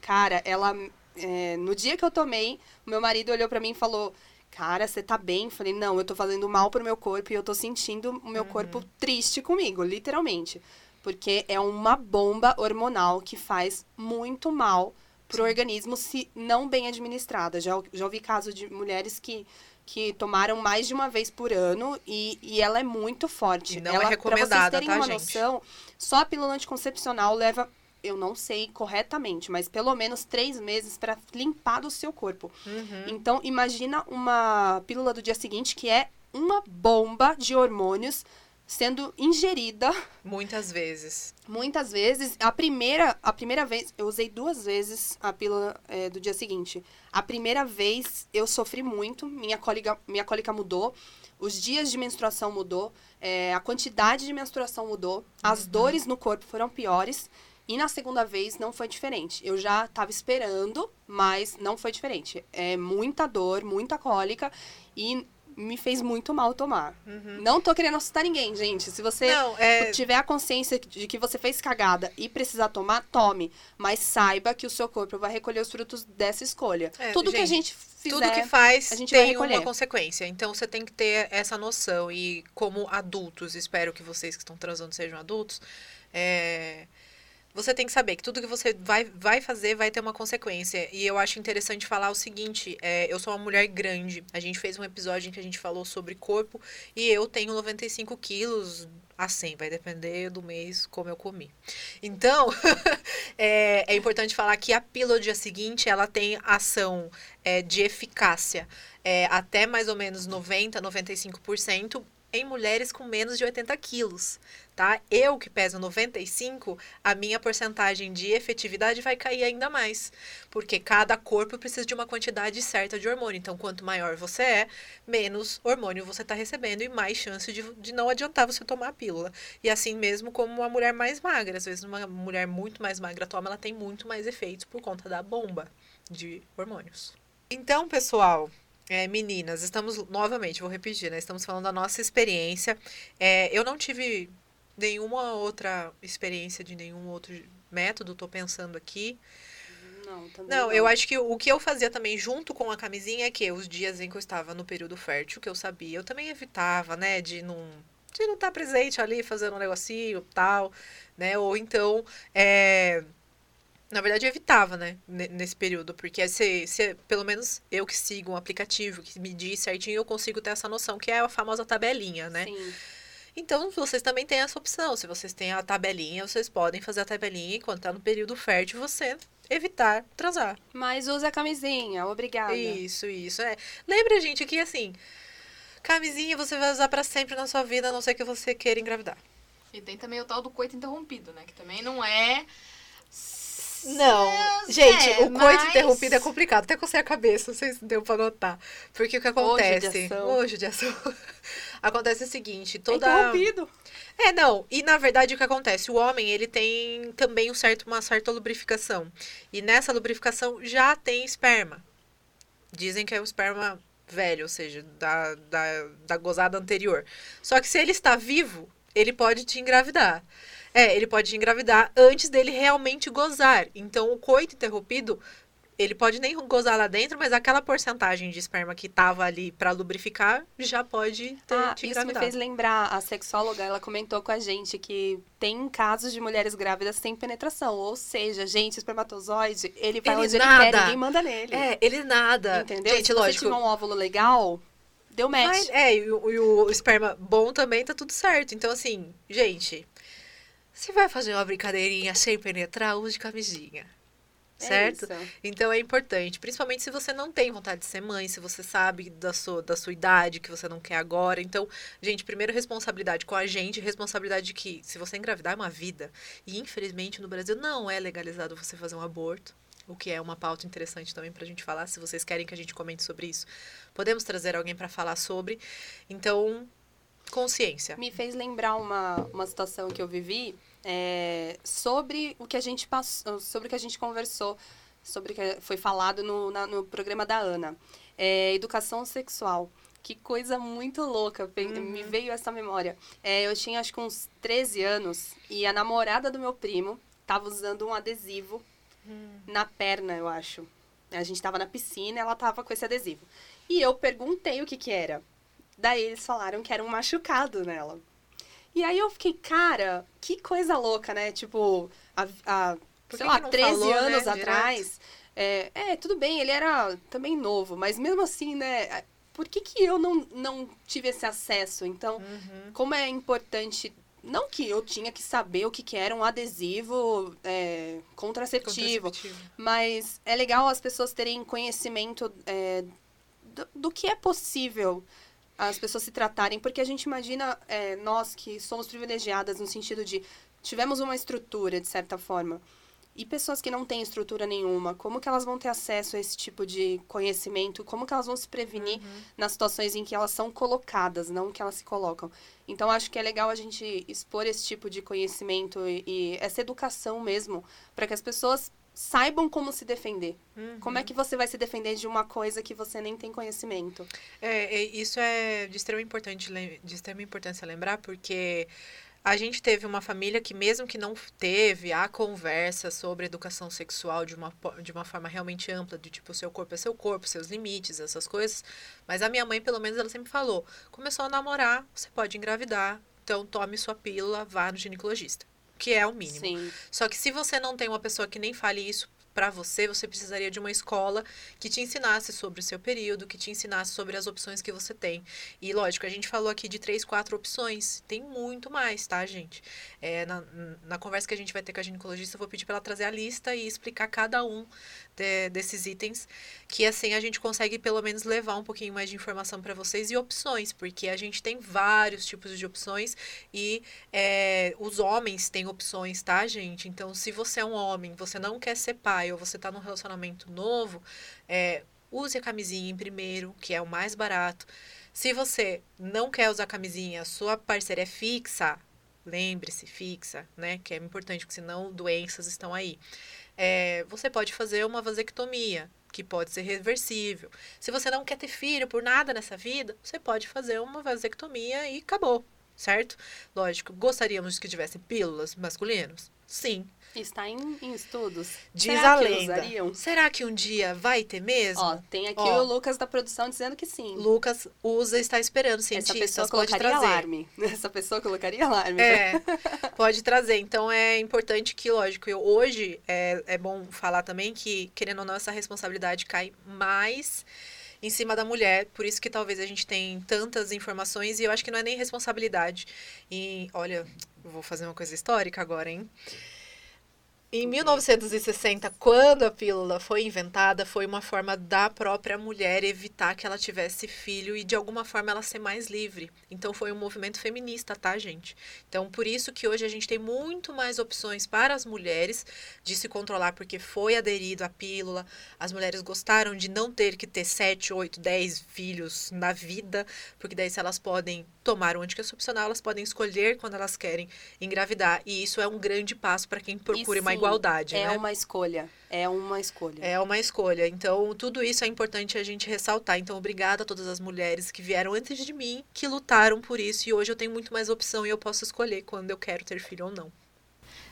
[SPEAKER 2] cara, ela, é, no dia que eu tomei, o meu marido olhou pra mim e falou, cara, você tá bem? Falei, não, eu tô fazendo mal pro meu corpo e eu tô sentindo o meu corpo triste comigo, literalmente. Porque é uma bomba hormonal que faz muito mal pro organismo se não bem administrada. Já, já ouvi casos de mulheres que, que tomaram mais de uma vez por ano e, e ela é muito forte.
[SPEAKER 1] E não é
[SPEAKER 2] ela, Pra
[SPEAKER 1] recomendada,
[SPEAKER 2] vocês terem
[SPEAKER 1] tá,
[SPEAKER 2] uma
[SPEAKER 1] gente?
[SPEAKER 2] noção, só a pílula anticoncepcional leva, eu não sei corretamente, mas pelo menos três meses para limpar do seu corpo.
[SPEAKER 1] Uhum.
[SPEAKER 2] Então, imagina uma pílula do dia seguinte que é uma bomba de hormônios sendo ingerida
[SPEAKER 1] Muitas vezes.
[SPEAKER 2] muitas vezes. A primeira, a primeira vez, eu usei duas vezes a pílula é, do dia seguinte. A primeira vez eu sofri muito, minha cólica, minha cólica mudou, os dias de menstruação mudou, é, a quantidade de menstruação mudou, as dores no corpo foram piores. E na segunda vez não foi diferente. Eu já estava esperando, mas não foi diferente. É muita dor, muita cólica e me fez muito mal tomar. Não tô querendo assustar ninguém, gente. Se você
[SPEAKER 1] Não, é.
[SPEAKER 2] tiver a consciência de que você fez cagada e precisar tomar, tome. Mas saiba que o seu corpo vai recolher os frutos dessa escolha.
[SPEAKER 1] É,
[SPEAKER 2] Tudo que a
[SPEAKER 1] gente,
[SPEAKER 2] gente fizer...
[SPEAKER 1] Tudo que faz tem uma consequência. Então você tem que ter essa noção. E como adultos, espero que vocês que estão transando sejam adultos, é, você tem que saber que tudo que você vai, vai fazer vai ter uma consequência. E eu acho interessante falar o seguinte: é, eu sou uma mulher grande. A gente fez um episódio em que a gente falou sobre corpo e eu tenho 95 quilos. Assim, vai depender do mês como eu comi. Então, é, é importante falar que a pílula do dia seguinte, ela tem ação é, de eficácia é, até mais ou menos 90, 95% em mulheres com menos de 80 quilos, tá? Eu que peso 95, a minha porcentagem de efetividade vai cair ainda mais, porque cada corpo precisa de uma quantidade certa de hormônio. Então, quanto maior você é, menos hormônio você está recebendo e mais chance de, de não adiantar você tomar a pílula. E assim mesmo como uma mulher mais magra. Às vezes, uma mulher muito mais magra toma, ela tem muito mais efeitos por conta da bomba de hormônios. Então, pessoal, É, meninas, estamos novamente, vou repetir, né? Estamos falando da nossa experiência. É, eu não tive nenhuma outra experiência de nenhum outro método, tô pensando aqui.
[SPEAKER 2] Não, também
[SPEAKER 1] Não, eu acho que o que eu fazia também junto com a camisinha é que os dias em que eu estava no período fértil, que eu sabia, eu também evitava, né, de não de não estar presente ali fazendo um negocinho tal, né? Ou então, é, na verdade, eu evitava, né, ne- nesse período, porque se, se pelo menos eu que sigo um aplicativo que me diz certinho, eu consigo ter essa noção que é a famosa tabelinha, né?
[SPEAKER 2] Sim.
[SPEAKER 1] Então, vocês também têm essa opção. Se vocês têm a tabelinha, vocês podem fazer a tabelinha enquanto tá no período fértil, você evitar transar.
[SPEAKER 2] Mas usa a camisinha, obrigada.
[SPEAKER 1] Isso, isso. É. Lembre, gente, que assim, camisinha você vai usar pra sempre na sua vida, a não ser que você queira engravidar.
[SPEAKER 3] E tem também o tal do coito interrompido, né? Que também não é.
[SPEAKER 1] Não,
[SPEAKER 3] É,
[SPEAKER 1] gente, o coito
[SPEAKER 3] mas-
[SPEAKER 1] interrompido é complicado. Até cocei a cabeça, não sei se deu pra notar. Porque o que acontece?
[SPEAKER 2] judiação.
[SPEAKER 1] Ô, judiação. acontece o seguinte,
[SPEAKER 2] É
[SPEAKER 1] toda...
[SPEAKER 2] interrompido.
[SPEAKER 1] É, não. E na verdade o que acontece? O homem, ele tem também um certo, uma certa lubrificação. E nessa lubrificação já tem esperma. Dizem que é o esperma velho, ou seja, da, da, da gozada anterior. Só que se ele está vivo, ele pode te engravidar. É, ele pode engravidar antes dele realmente gozar. Então, o coito interrompido, ele pode nem gozar lá dentro, mas aquela porcentagem de esperma que tava ali para lubrificar já pode ter,
[SPEAKER 2] Ah,
[SPEAKER 1] te
[SPEAKER 2] isso me fez lembrar, a sexóloga, ela comentou com a gente que tem casos de mulheres grávidas sem penetração. Ou seja, gente, espermatozoide, ele vai
[SPEAKER 1] Ele
[SPEAKER 2] onde ele
[SPEAKER 1] nada.
[SPEAKER 2] quer, ninguém manda nele.
[SPEAKER 1] É, ele nada.
[SPEAKER 2] Entendeu?
[SPEAKER 1] Gente,
[SPEAKER 2] Se
[SPEAKER 1] lógico.
[SPEAKER 2] você tiver um óvulo legal, deu match.
[SPEAKER 1] Mas, é, e o, e o esperma bom também tá tudo certo. Então, assim, gente, se vai fazer uma brincadeirinha sem penetrar, use camisinha.
[SPEAKER 2] É
[SPEAKER 1] Certo?
[SPEAKER 2] isso.
[SPEAKER 1] Então é importante, principalmente se você não tem vontade de ser mãe, se você sabe da sua, da sua idade, que você não quer agora. Então, gente, primeiro responsabilidade com a gente, responsabilidade de que se você engravidar é uma vida. E infelizmente no Brasil não é legalizado você fazer um aborto. O que é uma pauta interessante também pra gente falar. Se vocês querem que a gente comente sobre isso, podemos trazer alguém pra falar sobre. Então, consciência.
[SPEAKER 2] Me fez lembrar uma, uma situação que eu vivi é, sobre o que a gente passou, sobre o que a gente conversou, sobre o que foi falado no, na- no programa da Ana. É, educação sexual. Que coisa muito louca, pe- me veio essa memória. É, eu tinha acho que uns 13 anos e a namorada do meu primo tava usando um adesivo na perna, eu acho. A gente tava na piscina, ela tava com esse adesivo. E eu perguntei o que que era. Daí eles falaram que era um machucado nela. E aí eu fiquei, cara, que coisa louca, né? Tipo,
[SPEAKER 1] Por
[SPEAKER 2] sei lá,
[SPEAKER 1] que não
[SPEAKER 2] 13
[SPEAKER 1] falou, né,
[SPEAKER 2] anos
[SPEAKER 1] direto?
[SPEAKER 2] atrás. É, é, tudo bem, ele era também novo, mas mesmo assim, né? Por que, que eu não, não tive esse acesso? Então,
[SPEAKER 1] Uhum.
[SPEAKER 2] como é importante. Não que eu tinha que saber o que, que era um adesivo é, contraceptivo,
[SPEAKER 1] Contraceptivo.
[SPEAKER 2] mas é legal as pessoas terem conhecimento é, do, do que é possível as pessoas se tratarem, porque a gente imagina, é, nós que somos privilegiadas no sentido de tivemos uma estrutura, de certa forma, e pessoas que não têm estrutura nenhuma, como que elas vão ter acesso a esse tipo de conhecimento? Como que elas vão se prevenir nas situações em que elas são colocadas, não que elas se colocam? Então, acho que é legal a gente expor esse tipo de conhecimento e, e essa educação mesmo, para que as pessoas saibam como se defender.
[SPEAKER 1] Uhum.
[SPEAKER 2] Como é que você vai se defender de uma coisa que você nem tem conhecimento?
[SPEAKER 1] É, é, isso é de extrema, importante, de extrema importância lembrar, porque a gente teve uma família que, mesmo que não teve a conversa sobre educação sexual de uma, de uma forma realmente ampla, de tipo, seu corpo é seu corpo, seus limites, essas coisas, mas a minha mãe, pelo menos, ela sempre falou: começou a namorar, você pode engravidar, então tome sua pílula, vá no ginecologista. Que é o mínimo.
[SPEAKER 2] Sim.
[SPEAKER 1] Só que se você não tem uma pessoa que nem fale isso pra você, você precisaria de uma escola que te ensinasse sobre o seu período, que te ensinasse sobre as opções que você tem. E lógico, a gente falou aqui de três, quatro opções. Tem muito mais, tá, gente? É, na, na conversa que a gente vai ter com a ginecologista, eu vou pedir pra ela trazer a lista e explicar cada um de- desses itens, que assim a gente consegue pelo menos levar um pouquinho mais de informação pra vocês e opções, porque a gente tem vários tipos de opções e é, os homens têm opções, tá, gente? Então, se você é um homem, você não quer ser pai ou você tá num relacionamento novo, é, use a camisinha em primeiro, que é o mais barato. Se você não quer usar camisinha, sua parceira é fixa, lembre-se, fixa, né? Que é importante, porque senão doenças estão aí. É, você pode fazer uma vasectomia, que pode ser reversível. Se você não quer ter filho por nada nessa vida, você pode fazer uma vasectomia e acabou, certo? Lógico, gostaríamos que tivesse pílulas masculinos? Sim,
[SPEAKER 2] Está em, em estudos.
[SPEAKER 1] Diz
[SPEAKER 2] Será
[SPEAKER 1] a
[SPEAKER 2] que
[SPEAKER 1] lenda.
[SPEAKER 2] usariam?
[SPEAKER 1] Será que um dia vai ter mesmo?
[SPEAKER 2] Ó, tem aqui
[SPEAKER 1] Ó.
[SPEAKER 2] o Lucas da produção dizendo que sim.
[SPEAKER 1] Lucas usa e está esperando
[SPEAKER 2] Essa
[SPEAKER 1] cientistas,
[SPEAKER 2] pessoa
[SPEAKER 1] pode trazer.
[SPEAKER 2] alarme. Essa pessoa colocaria alarme.
[SPEAKER 1] É, pode trazer. Então é importante que, lógico, eu, hoje é, é bom falar também que, querendo ou não, essa responsabilidade cai mais em cima da mulher. Por isso que talvez a gente tem tantas informações e eu acho que não é nem responsabilidade. E olha, vou fazer uma coisa histórica agora, hein? Em 1960, quando a pílula foi inventada, foi uma forma da própria mulher evitar que ela tivesse filho e de alguma forma ela ser mais livre. Então foi um movimento feminista, tá, gente? Então por isso que hoje a gente tem muito mais opções para as mulheres de se controlar, porque foi aderido à pílula. As mulheres gostaram de não ter que ter 7, 8, 10 filhos na vida, porque daí se elas podem tomar o anticoncepcional, elas podem escolher quando elas querem engravidar. E isso é um grande passo para quem procura uma
[SPEAKER 2] sim,
[SPEAKER 1] igualdade,
[SPEAKER 2] É
[SPEAKER 1] né?
[SPEAKER 2] uma escolha. É uma escolha.
[SPEAKER 1] É uma escolha. Então, tudo isso é importante a gente ressaltar. Então, obrigada a todas as mulheres que vieram antes de mim, que lutaram por isso. E hoje eu tenho muito mais opção e eu posso escolher quando eu quero ter filho ou não.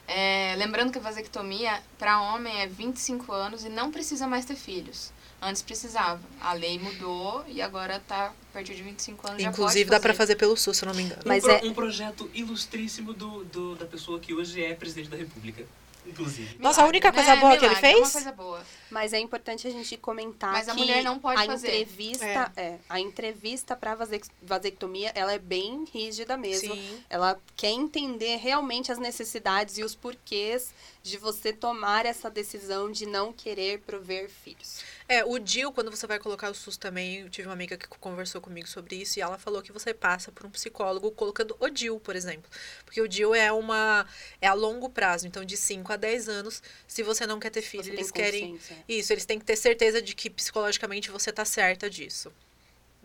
[SPEAKER 3] É, lembrando que a vasectomia para homem é 25 anos e não precisa mais ter filhos. Antes precisava. A lei mudou e agora tá a partir de 25 anos já
[SPEAKER 1] Inclusive, dá para
[SPEAKER 3] fazer.
[SPEAKER 1] fazer pelo SUS, se eu não me engano.
[SPEAKER 2] Mas
[SPEAKER 4] um, pro-
[SPEAKER 2] é-
[SPEAKER 4] um projeto ilustríssimo do, do- da pessoa que hoje é presidente da República. Inclusive.
[SPEAKER 1] Nossa, a única coisa boa que ele
[SPEAKER 3] É uma
[SPEAKER 1] fez?
[SPEAKER 3] coisa boa.
[SPEAKER 2] Mas é importante a gente comentar
[SPEAKER 3] Mas a
[SPEAKER 2] que
[SPEAKER 3] mulher não pode
[SPEAKER 2] a
[SPEAKER 3] fazer.
[SPEAKER 2] entrevista, é. a entrevista para vasectomia, ela é bem rígida mesmo.
[SPEAKER 1] Sim.
[SPEAKER 2] Ela quer entender realmente as necessidades e os porquês de você tomar essa decisão de não querer prover filhos.
[SPEAKER 1] É, o DIL, quando você vai colocar o SUS também, eu tive uma amiga que conversou comigo sobre isso e ela falou que você passa por um psicólogo colocando o DIL, por exemplo. Porque o DIL é uma é a longo prazo, então de 5 a 10 anos, se você não quer ter filho,
[SPEAKER 2] Você
[SPEAKER 1] eles querem. Isso, eles têm que ter certeza de que psicologicamente você tá certa disso.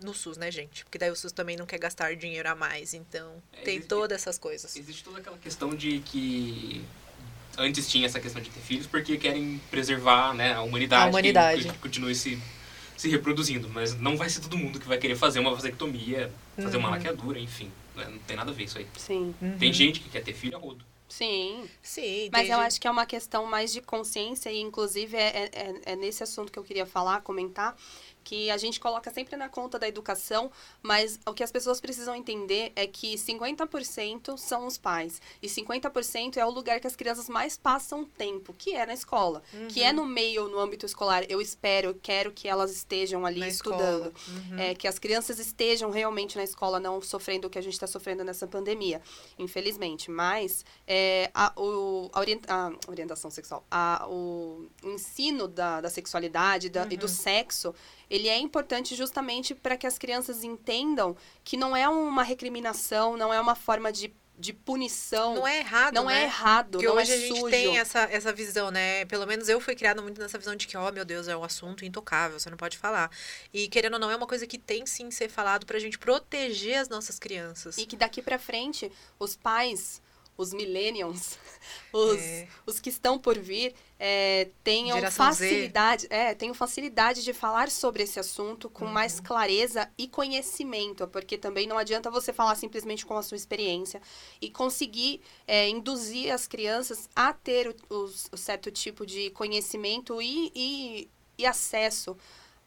[SPEAKER 1] No SUS, né, gente? Porque daí o SUS também não quer gastar dinheiro a mais, então
[SPEAKER 4] É,
[SPEAKER 1] tem
[SPEAKER 4] existe-
[SPEAKER 1] todas essas coisas.
[SPEAKER 4] Existe toda aquela questão de que antes tinha essa questão de ter filhos porque querem preservar né, a humanidade,
[SPEAKER 1] A humanidade.
[SPEAKER 4] Que, que continue se, se reproduzindo. Mas não vai ser todo mundo que vai querer fazer uma vasectomia, fazer uma
[SPEAKER 1] Uhum.
[SPEAKER 4] laqueadura, enfim. né, Não tem nada a ver isso aí.
[SPEAKER 2] Sim,
[SPEAKER 4] Tem gente que quer ter filho a rodo.
[SPEAKER 2] sim.
[SPEAKER 1] Sim,
[SPEAKER 2] Mas
[SPEAKER 1] tem
[SPEAKER 2] eu
[SPEAKER 1] gente-
[SPEAKER 2] acho que é uma questão mais de consciência e, inclusive, é, é, é nesse assunto que eu queria falar, comentar, que a gente coloca sempre na conta da educação, mas o que as pessoas precisam entender é que 50% são os pais e 50% é o lugar que as crianças mais passam tempo, que é na escola, que
[SPEAKER 1] Uhum.
[SPEAKER 2] é no meio, no âmbito escolar. Eu espero, eu quero que elas estejam ali
[SPEAKER 1] na
[SPEAKER 2] estudando.
[SPEAKER 1] Uhum.
[SPEAKER 2] É, que as crianças estejam realmente na escola, não sofrendo o que a gente está sofrendo nessa pandemia, infelizmente. Mas é, a, o, a, orient- a orientação sexual, a, o ensino da, da sexualidade da- e do
[SPEAKER 1] Uhum.
[SPEAKER 2] sexo, ele é importante justamente para que as crianças entendam que não é uma recriminação, não é uma forma de, de punição.
[SPEAKER 1] Não é errado,
[SPEAKER 2] não
[SPEAKER 1] né?
[SPEAKER 2] é errado,
[SPEAKER 1] Porque
[SPEAKER 2] não
[SPEAKER 1] hoje
[SPEAKER 2] é
[SPEAKER 1] a gente
[SPEAKER 2] sujo.
[SPEAKER 1] tem essa, essa visão, né? Pelo menos eu fui criada muito nessa visão de que, oh, meu Deus, é um assunto intocável, você não pode falar. E querendo ou não, é uma coisa que tem sim ser falado pra gente proteger as nossas crianças.
[SPEAKER 2] E que daqui pra frente, os pais, os millennials, os,
[SPEAKER 1] É.
[SPEAKER 2] os que estão por vir, é, tenham
[SPEAKER 1] Geração Z.
[SPEAKER 2] facilidade, é, tenham facilidade de falar sobre esse assunto com
[SPEAKER 1] Uhum.
[SPEAKER 2] mais clareza e conhecimento, porque também não adianta você falar simplesmente com a sua experiência e conseguir é, induzir as crianças a ter o, os- o certo tipo de conhecimento e, e, e acesso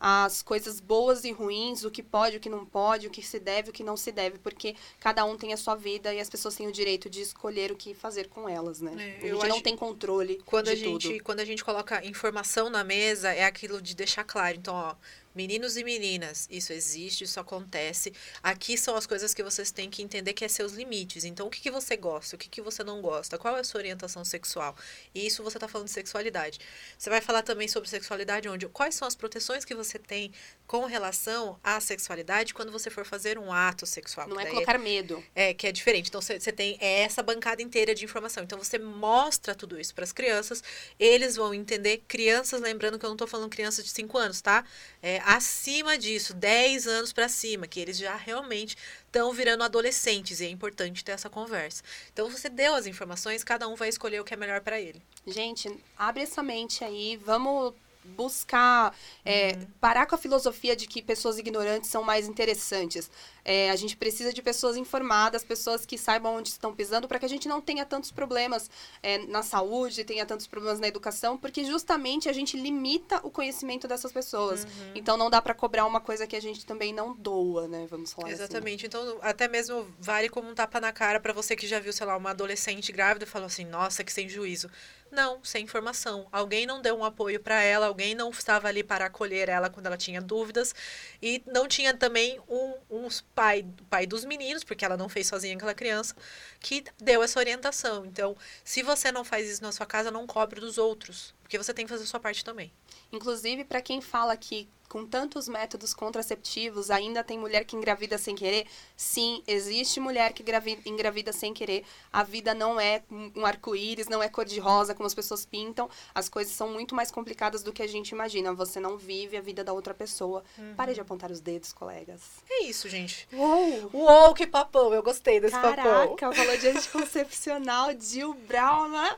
[SPEAKER 2] às coisas boas e ruins, o que pode, o que não pode, o que se deve, o que não se deve, porque cada um tem a sua vida e as pessoas têm o direito de escolher o que fazer com elas, né?
[SPEAKER 1] É,
[SPEAKER 2] a gente não tem controle
[SPEAKER 1] Quando a gente,
[SPEAKER 2] tudo.
[SPEAKER 1] quando a gente coloca informação na mesa, é aquilo de deixar claro. Então, ó, meninos e meninas, isso existe, isso acontece. Aqui são as coisas que vocês têm que entender que é seus limites. Então, o que, que você gosta, o que, que você não gosta, qual é a sua orientação sexual? E isso você está falando de sexualidade. Você vai falar também sobre sexualidade onde? Quais são as proteções que você tem com relação à sexualidade quando você for fazer um ato sexual?
[SPEAKER 2] Não é colocar medo.
[SPEAKER 1] é, que é diferente. Então, você você tem essa bancada inteira de informação. Então, você mostra tudo isso para as crianças. Eles vão entender. Crianças, lembrando que eu não estou falando crianças de 5 anos, tá? É acima disso, 10 anos para cima, que eles já realmente estão virando adolescentes e é importante ter essa conversa. Então você deu as informações, cada um vai escolher o que é melhor para ele.
[SPEAKER 2] Gente, abre essa mente aí, vamos buscar é, uhum. parar com a filosofia de que pessoas ignorantes são mais interessantes. É, a gente precisa de pessoas informadas, pessoas que saibam onde estão pisando, para que a gente não tenha tantos problemas é, na saúde, tenha tantos problemas na educação, porque justamente a gente limita o conhecimento dessas pessoas. Uhum. Então não dá para cobrar uma coisa que a gente também não doa, né? Vamos falar
[SPEAKER 1] assim. Exatamente. Assim. Então até mesmo vale como um tapa na cara para você que já viu, sei lá, uma adolescente grávida e falou assim: "Nossa, que sem juízo". Não, sem informação. Alguém não deu um apoio para ela, alguém não estava ali para acolher ela quando ela tinha dúvidas e não tinha também um, um pai, pai dos meninos, porque ela não fez sozinha aquela criança, que deu essa orientação. Então, se você não faz isso na sua casa, não cobre dos outros, porque você tem que fazer a sua parte também.
[SPEAKER 2] Inclusive, para quem fala que com tantos métodos contraceptivos, ainda tem mulher que engravida sem querer? Sim, existe mulher que engravida sem querer. A vida não é um arco-íris, não é cor-de-rosa, como as pessoas pintam. As coisas são muito mais complicadas do que a gente imagina. Você não vive a vida da outra pessoa. Uhum. Pare de apontar os dedos, colegas.
[SPEAKER 1] É isso, gente.
[SPEAKER 2] Uou!
[SPEAKER 1] Uou, que papão! Eu gostei desse
[SPEAKER 2] Caraca,
[SPEAKER 1] papão.
[SPEAKER 2] Caraca, falou de anticoncepcional, Jill Brown, né?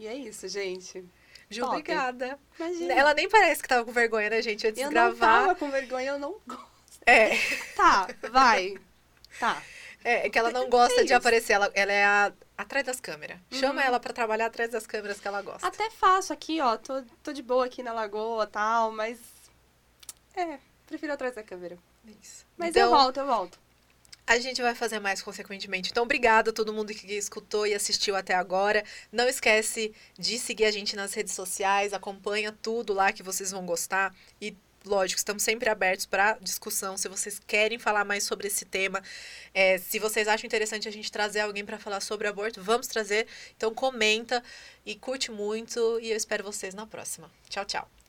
[SPEAKER 2] E é isso, gente.
[SPEAKER 1] Ju, obrigada. Imagina. Ela nem parece que tava com vergonha, né, gente? Antes
[SPEAKER 2] eu
[SPEAKER 1] de gravar.
[SPEAKER 2] Eu tava com vergonha, eu não gosto.
[SPEAKER 1] É.
[SPEAKER 2] Tá, vai. Tá.
[SPEAKER 1] É, é que ela não gosta é de aparecer. Ela, ela é a, atrás das câmeras. Uhum. Chama ela para trabalhar atrás das câmeras que ela gosta.
[SPEAKER 2] Até faço aqui, ó. Tô, tô de boa aqui na lagoa tal, mas. É, prefiro atrás da câmera. Isso. Mas então, eu volto, eu volto.
[SPEAKER 1] A gente vai fazer mais consequentemente. Então, obrigada a todo mundo que escutou e assistiu até agora. Não esquece de seguir a gente nas redes sociais, acompanha tudo lá que vocês vão gostar e lógico, estamos sempre abertos para discussão. Se vocês querem falar mais sobre esse tema, é, se vocês acham interessante a gente trazer alguém para falar sobre aborto, vamos trazer. Então comenta e curte muito e eu espero vocês na próxima. Tchau, tchau.